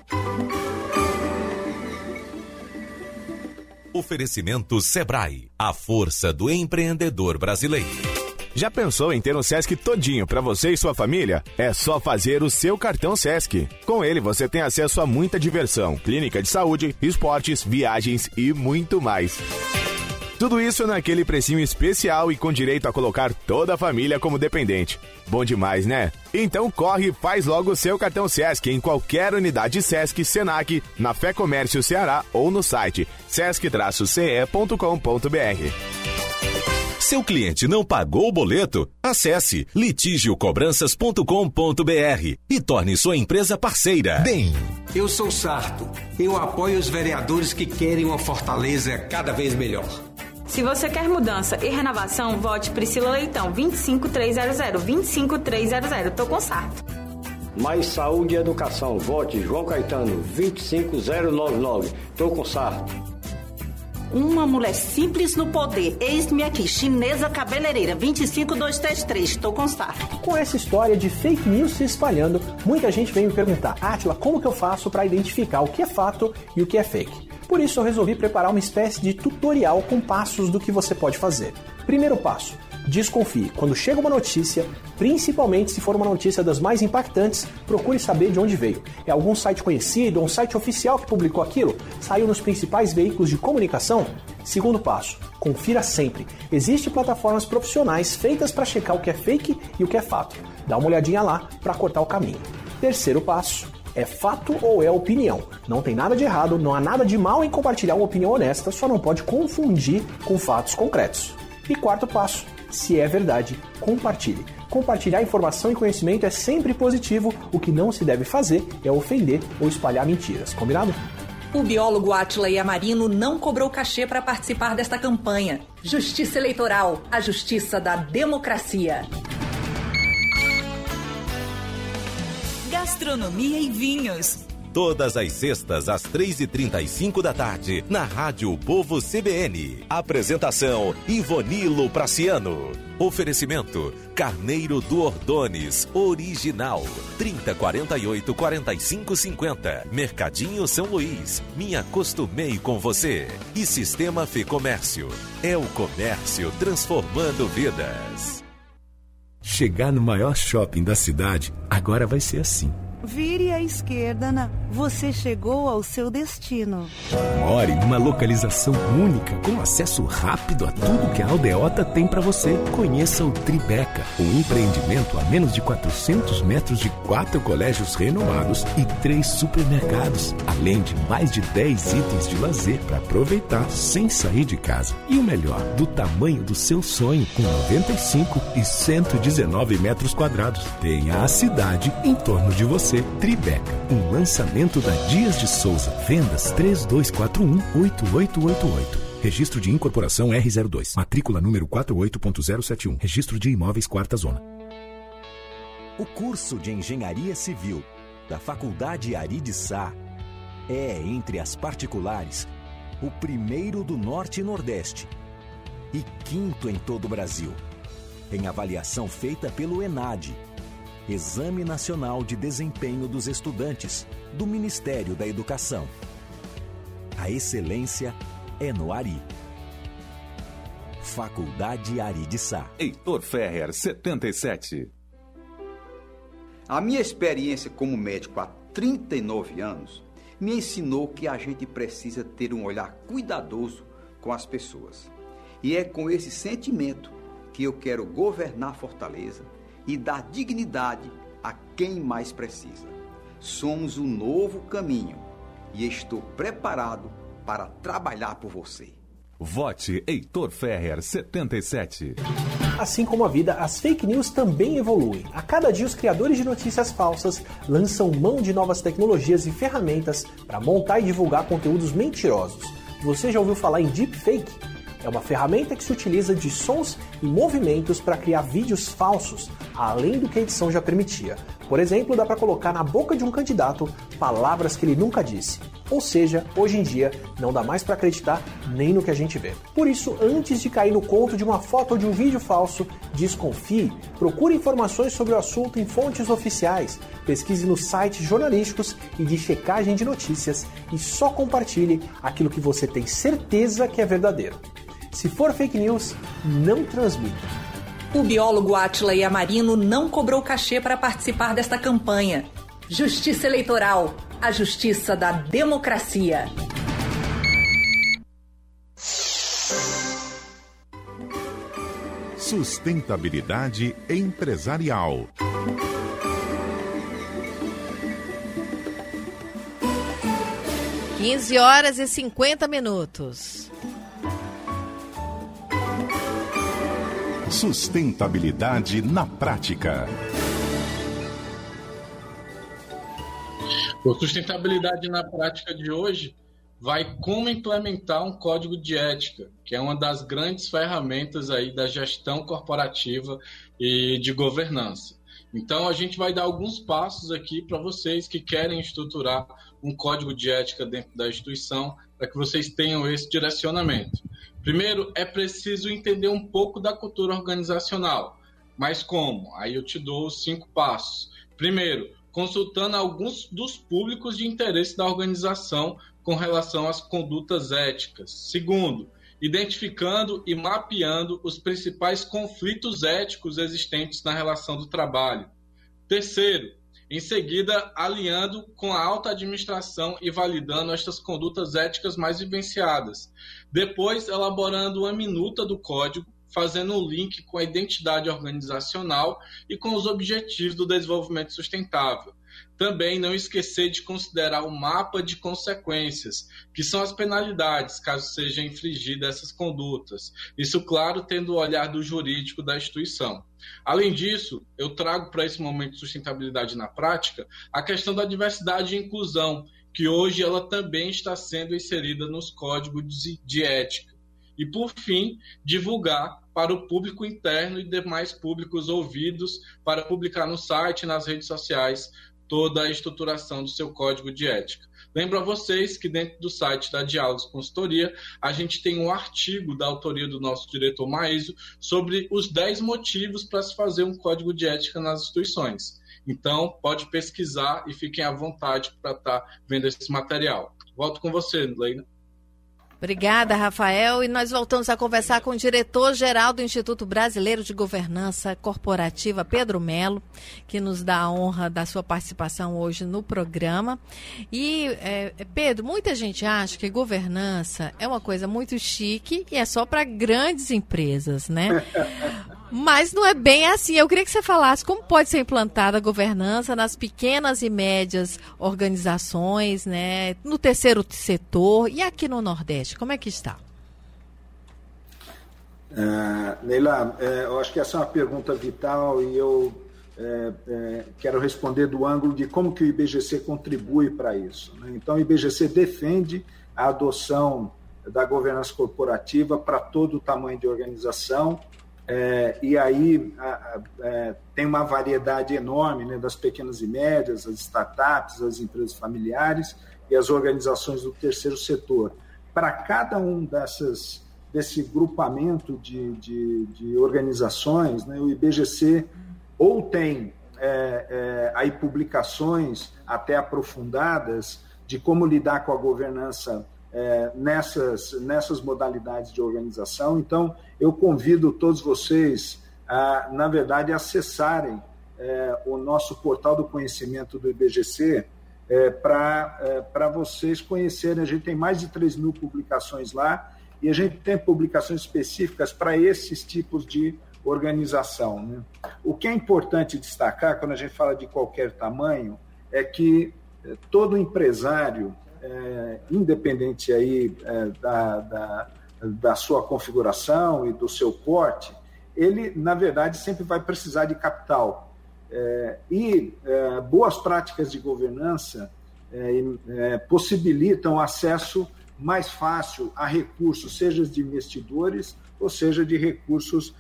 S2: Oferecimento Sebrae, a força do empreendedor brasileiro.
S28: Já pensou em ter um Sesc todinho para você e sua família? É só fazer o seu cartão Sesc. Com ele você tem acesso a muita diversão, clínica de saúde, esportes, viagens e muito mais. Tudo isso naquele precinho especial e com direito a colocar toda a família como dependente. Bom demais, né? Então corre e faz logo o seu cartão Sesc em qualquer unidade Sesc, Senac, na Fé Comércio Ceará ou no site sesc-ce.com.br.
S2: Seu cliente não pagou o boleto? Acesse litigiocobranças.com.br e torne sua empresa parceira.
S21: Bem, eu sou Sarto. Eu apoio os vereadores que querem uma Fortaleza cada vez melhor.
S29: Se você quer mudança e renovação, vote Priscila Leitão, 25300, 25300. Tô com sarto.
S30: Mais saúde e educação, vote João Caetano, 25099. Tô com sarto.
S27: Uma mulher simples no poder. Eis-me aqui, chinesa cabeleireira, 25233. Estou com sarto.
S31: Com essa história de fake news se espalhando, muita gente vem me perguntar, Atila, como que eu faço para identificar o que é fato e o que é fake? Por isso eu resolvi preparar uma espécie de tutorial com passos do que você pode fazer. Primeiro passo: desconfie. Quando chega uma notícia, principalmente se for uma notícia das mais impactantes, procure saber de onde veio. É algum site conhecido, um site oficial que publicou aquilo? Saiu nos principais veículos de comunicação? Segundo passo: confira sempre. Existem plataformas profissionais feitas para checar o que é fake e o que é fato. Dá uma olhadinha lá para cortar o caminho. Terceiro passo: é fato ou é opinião? Não tem nada de errado, não há nada de mal em compartilhar uma opinião honesta, só não pode confundir com fatos concretos. E quarto passo: se é verdade, compartilhe. Compartilhar informação e conhecimento é sempre positivo, o que não se deve fazer é ofender ou espalhar mentiras, combinado?
S19: O biólogo Atila Yamarino não cobrou cachê para participar desta campanha. Justiça Eleitoral, a justiça da democracia.
S2: Gastronomia e vinhos. Todas as sextas, às 3h35 da tarde, na Rádio Povo CBN. Apresentação: Ivonilo Praciano. Oferecimento: Carneiro do Ordones, original. 3048 4550. Mercadinho São Luís. Me acostumei com você. E Sistema Fê Comércio. É o comércio transformando vidas.
S32: Chegar no maior shopping da cidade agora vai ser assim.
S33: Vire à esquerda, Ana. Você chegou ao seu destino.
S32: More numa localização única, com acesso rápido a tudo que a Aldeota tem para você. Conheça o Tribeca, um empreendimento a menos de 400 metros de quatro colégios renomados e três supermercados, além de mais de 10 itens de lazer para aproveitar sem sair de casa. E o melhor, do tamanho do seu sonho, com 95 e 119 metros quadrados. Tenha a cidade em torno de você. Tribeca, um lançamento da Dias de Souza. Vendas 3241 8888. Registro de incorporação R02. Matrícula número 48.071. Registro de imóveis quarta zona.
S34: O curso de Engenharia Civil da Faculdade Ari de Sá é, entre as particulares, o primeiro do Norte e Nordeste e quinto em todo o Brasil, em avaliação feita pelo ENAD Exame Nacional de Desempenho dos Estudantes, do Ministério da Educação. A excelência é no Ari. Faculdade Ari de Sá.
S17: Heitor Ferrer, 77.
S24: A minha experiência como médico há 39 anos me ensinou que a gente precisa ter um olhar cuidadoso com as pessoas. E é com esse sentimento que eu quero governar Fortaleza e dar dignidade a quem mais precisa. Somos o novo caminho e estou preparado para trabalhar por você.
S2: Vote Heitor Ferrer 77.
S31: Assim como a vida, as fake news também evoluem. A cada dia, os criadores de notícias falsas lançam mão de novas tecnologias e ferramentas para montar e divulgar conteúdos mentirosos. Você já ouviu falar em deepfake? É uma ferramenta que se utiliza de sons e movimentos para criar vídeos falsos, além do que a edição já permitia. Por exemplo, dá para colocar na boca de um candidato palavras que ele nunca disse. Ou seja, hoje em dia não dá mais para acreditar nem no que a gente vê. Por isso, antes de cair no conto de uma foto ou de um vídeo falso, desconfie, procure informações sobre o assunto em fontes oficiais, pesquise nos sites jornalísticos e de checagem de notícias e só compartilhe aquilo que você tem certeza que é verdadeiro. Se for fake news, não transmita.
S35: O biólogo Atila Yamarino não cobrou cachê para participar desta campanha. Justiça Eleitoral, a justiça da democracia.
S1: Sustentabilidade empresarial.
S3: Quinze horas e cinquenta minutos.
S1: Sustentabilidade na prática.
S4: Sustentabilidade na prática de hoje vai como implementar um código de ética, que é uma das grandes ferramentas aí da gestão corporativa e de governança. Então a gente vai dar alguns passos aqui para vocês que querem estruturar um código de ética dentro da instituição, para que vocês tenham esse direcionamento. Primeiro, é preciso entender um pouco da cultura organizacional. Mas como? Aí eu te dou os cinco passos. Primeiro, consultando alguns dos públicos de interesse da organização com relação às condutas éticas. Segundo, identificando e mapeando os principais conflitos éticos existentes na relação do trabalho. Terceiro, em seguida, alinhando com a alta administração e validando estas condutas éticas mais vivenciadas. Depois, elaborando uma minuta do código, fazendo um link com a identidade organizacional e com os objetivos do desenvolvimento sustentável. Também não esquecer de considerar o mapa de consequências, que são as penalidades caso sejam infringidas essas condutas. Isso, claro, tendo o olhar do jurídico da instituição. Além disso, eu trago para esse momento de sustentabilidade na prática a questão da diversidade e inclusão, que hoje ela também está sendo inserida nos códigos de ética. E, por fim, divulgar para o público interno e demais públicos ouvidos para publicar no site e nas redes sociais toda a estruturação do seu código de ética. Lembro a vocês que dentro do site da Diálogos Consultoria, a gente tem um artigo da autoria do nosso diretor Maísio sobre os 10 motivos para se fazer um código de ética nas instituições. Então, pode pesquisar e fiquem à vontade para estar tá vendo esse material. Volto com você, Leina.
S3: Obrigada, Rafael. E nós voltamos a conversar com o diretor-geral do Instituto Brasileiro de Governança Corporativa, Pedro Melo, que nos dá a honra da sua participação hoje no programa. E, é, Pedro, muita gente acha que governança é uma coisa muito chique e é só para grandes empresas, né? Mas não é bem assim. Eu queria que você falasse como pode ser implantada a governança nas pequenas e médias organizações, né, no terceiro setor e aqui no Nordeste. Como é que está?
S5: Uh, Neila, é, eu acho que essa é uma pergunta vital e eu é, quero responder do ângulo de como que o IBGC contribui para isso. Né? Então, o IBGC defende a adoção da governança corporativa para todo o tamanho de organização, é, e aí a, a, é, tem uma variedade enorme né, das pequenas e médias, as startups, as empresas familiares e as organizações do terceiro setor. Para cada um dessas, desse grupamento de, de, de organizações, né, o IBGC ou tem é, é, aí publicações até aprofundadas de como lidar com a governança é, nessas, nessas modalidades de organização. Então, eu convido todos vocês a, na verdade, acessarem é, o nosso portal do conhecimento do IBGC é, para é, vocês conhecerem. A gente tem mais de 3 mil publicações lá e a gente tem publicações específicas para esses tipos de organização. Né? O que é importante destacar, quando a gente fala de qualquer tamanho, é que é, todo empresário, é, independente aí é, da, da, da sua configuração e do seu porte, ele, na verdade, sempre vai precisar de capital. É, e é, boas práticas de governança é, possibilitam acesso mais fácil a recursos, seja de investidores ou seja de recursos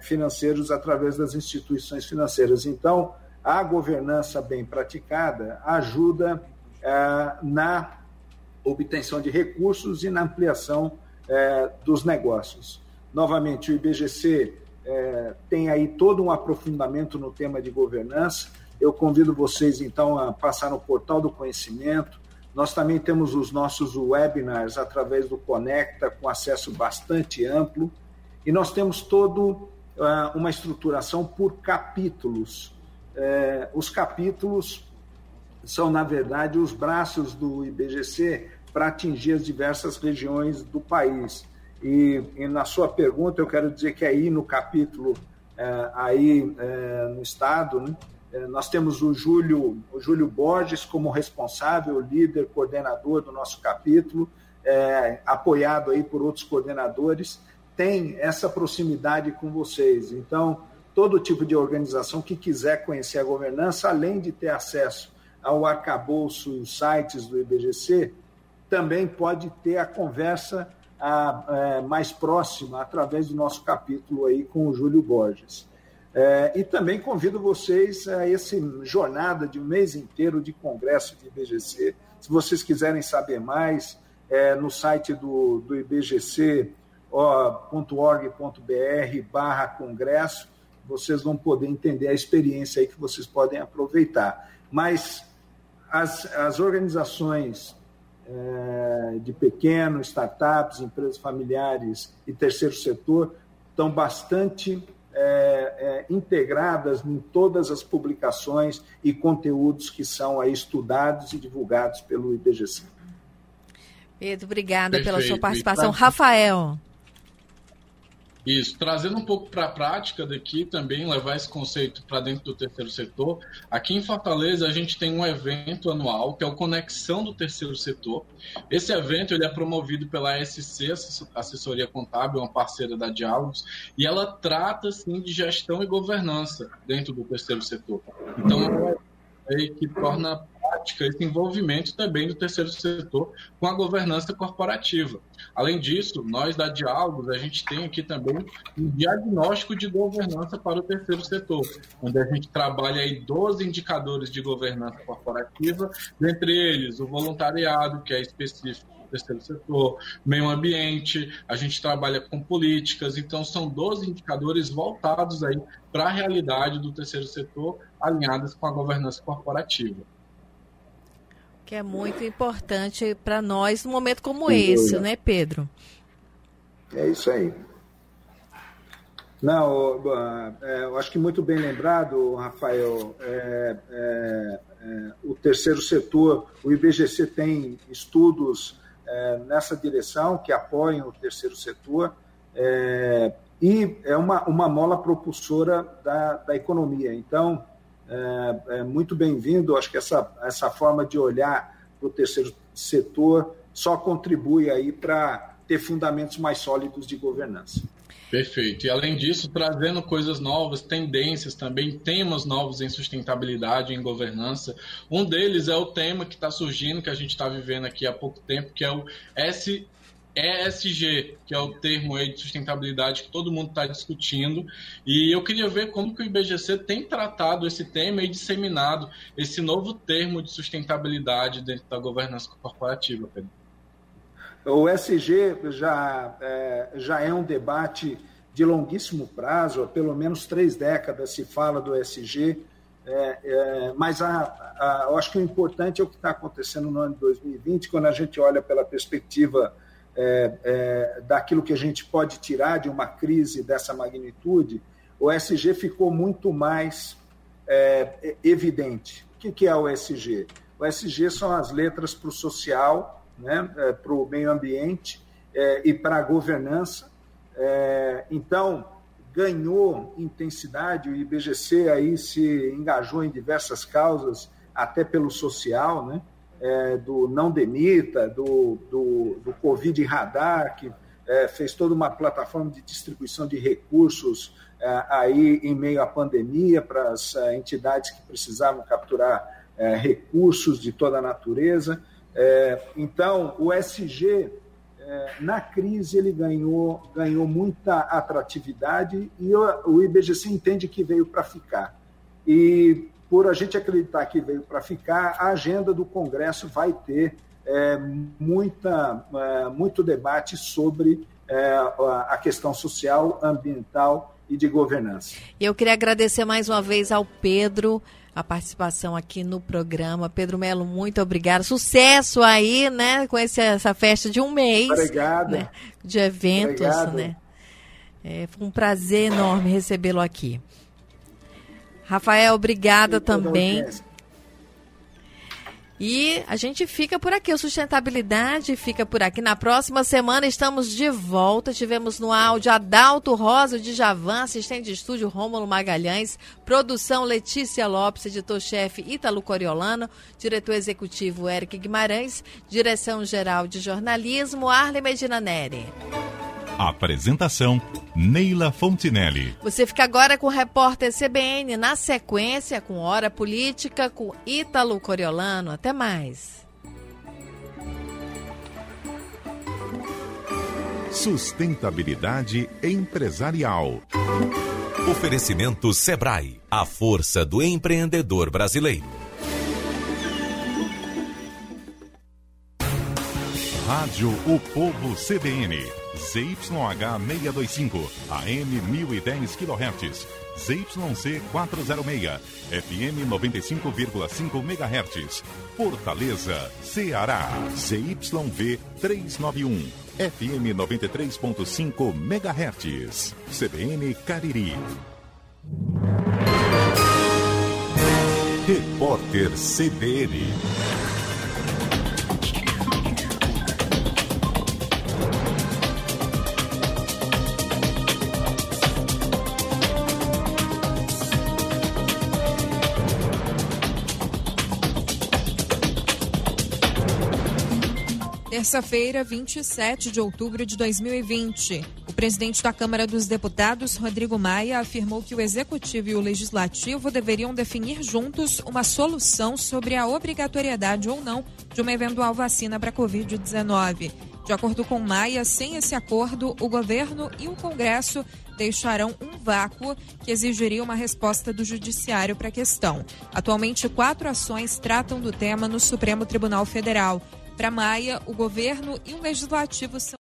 S5: financeiros através das instituições financeiras. Então, a governança bem praticada ajuda na obtenção de recursos e na ampliação dos negócios. Novamente, o IBGC é, tem aí todo um aprofundamento no tema de governança. Eu convido vocês, então, a passar no portal do conhecimento. Nós também temos os nossos webinars através do Conecta, com acesso bastante amplo. E nós temos todo uh, uma estruturação por capítulos. É, os capítulos são, na verdade, os braços do IBGC para atingir as diversas regiões do país. E, e, na sua pergunta, eu quero dizer que aí no capítulo, é, aí é, no Estado, né, é, nós temos o Júlio, o Júlio Borges como responsável, líder, coordenador do nosso capítulo, é, apoiado aí por outros coordenadores, tem essa proximidade com vocês. Então, todo tipo de organização que quiser conhecer a governança, além de ter acesso ao arcabouço e os sites do IBGC, também pode ter a conversa a, é, mais próxima através do nosso capítulo aí com o Júlio Borges. É, e também convido vocês a essa jornada de um mês inteiro de congresso de IBGC. Se vocês quiserem saber mais, é, no site do, do ibgc.org.br barra congresso, vocês vão poder entender a experiência aí que vocês podem aproveitar. Mas as, as organizações é, de pequenos, startups, empresas familiares e terceiro setor estão bastante é, é, integradas em todas as publicações e conteúdos que são aí estudados e divulgados pelo IBGC.
S3: Pedro, obrigada Perfeito. pela sua participação. Rafael.
S4: Isso, trazendo um pouco para a prática daqui também, levar esse conceito para dentro do terceiro setor. Aqui em Fortaleza a gente tem um evento anual que é o Conexão do Terceiro Setor. Esse evento ele é promovido pela SC, Assessoria Contábil, uma parceira da Diálogos, e ela trata sim de gestão e governança dentro do terceiro setor. Então, é que torna prática esse envolvimento também do terceiro setor com a governança corporativa. Além disso, nós da Diálogos, a gente tem aqui também um diagnóstico de governança para o terceiro setor, onde a gente trabalha aí 12 indicadores de governança corporativa, dentre eles o voluntariado, que é específico terceiro setor, meio ambiente, a gente trabalha com políticas, então são 12 indicadores voltados aí para a realidade do terceiro setor, alinhados com a governança corporativa
S3: que é muito importante para nós num momento como Sem esse, né, Pedro?
S5: É isso aí. Não, é, eu acho que muito bem lembrado, Rafael. É, é, é, o terceiro setor, o IBGC tem estudos é, nessa direção que apoiam o terceiro setor é, e é uma, uma mola propulsora da, da economia. Então, é, é muito bem-vindo. Acho que essa, essa forma de olhar para o terceiro setor só contribui aí para ter fundamentos mais sólidos de governança.
S4: Perfeito. E além disso, trazendo coisas novas, tendências também, temas novos em sustentabilidade, em governança. Um deles é o tema que está surgindo, que a gente está vivendo aqui há pouco tempo, que é o S ESG, que é o termo aí de sustentabilidade que todo mundo está discutindo. E eu queria ver como que o IBGC tem tratado esse tema e disseminado esse novo termo de sustentabilidade dentro da governança corporativa, Pedro.
S5: O ESG já é, já é um debate de longuíssimo prazo, há pelo menos três décadas se fala do ESG, é, é, mas a, a, eu acho que o importante é o que está acontecendo no ano de 2020, quando a gente olha pela perspectiva é, é, daquilo que a gente pode tirar de uma crise dessa magnitude, o SG ficou muito mais é, evidente. O que, que é o SG? O SG são as letras para o social, né, é, para o meio ambiente é, e para a governança. É, então, ganhou intensidade, o IBGC aí se engajou em diversas causas, até pelo social, né? É, do Não Demita, do, do, do Covid Radar, que é, fez toda uma plataforma de distribuição de recursos é, aí em meio à pandemia para as é, entidades que precisavam capturar é, recursos de toda a natureza. É, então, o SG, na crise, ele ganhou, ganhou muita atratividade e o, IBGC entende que veio para ficar. E por a gente acreditar que veio para ficar, a agenda do Congresso vai ter é, muita, é, muito debate sobre é, a questão social, ambiental e de governança.
S3: Eu queria agradecer mais uma vez ao Pedro a participação aqui no programa. Pedro Melo, muito obrigado. Sucesso aí, né, com esse, essa festa de um mês.
S5: Obrigado.
S3: Né, de eventos, Obrigado. né? É, foi um prazer enorme recebê-lo aqui. Rafael, obrigada também. E a gente fica por aqui, o Sustentabilidade fica por aqui. Na próxima semana estamos de volta. Tivemos no áudio Adalto Rosa de Javan, assistente de estúdio Rômulo Magalhães, produção Letícia Lopes, editor-chefe Ítalo Coriolano, diretor executivo Eric Guimarães, direção geral de jornalismo Arle Medina Neri.
S1: Apresentação Neila Fontinelli.
S3: Você fica agora com o repórter CBN na sequência com Hora Política com Ítalo Coriolano. Até mais.
S1: Sustentabilidade empresarial.
S2: Oferecimento Sebrae, a força do empreendedor brasileiro.
S1: Rádio O Povo CBN ZYH625, AM 1010 kHz, ZYC 406, FM 95,5 MHz, Fortaleza, Ceará, ZYV 391, FM 93.5 MHz, CBN Cariri. Repórter CBN.
S15: Terça-feira, 27 de outubro de 2020. O presidente da Câmara dos Deputados, Rodrigo Maia, afirmou que o Executivo e o Legislativo deveriam definir juntos uma solução sobre a obrigatoriedade ou não de uma eventual vacina para a Covid-19. De acordo com Maia, sem esse acordo, o governo e o Congresso deixarão um vácuo que exigiria uma resposta do Judiciário para a questão. Atualmente, quatro ações tratam do tema no Supremo Tribunal Federal. Para Maia, o governo e o legislativo são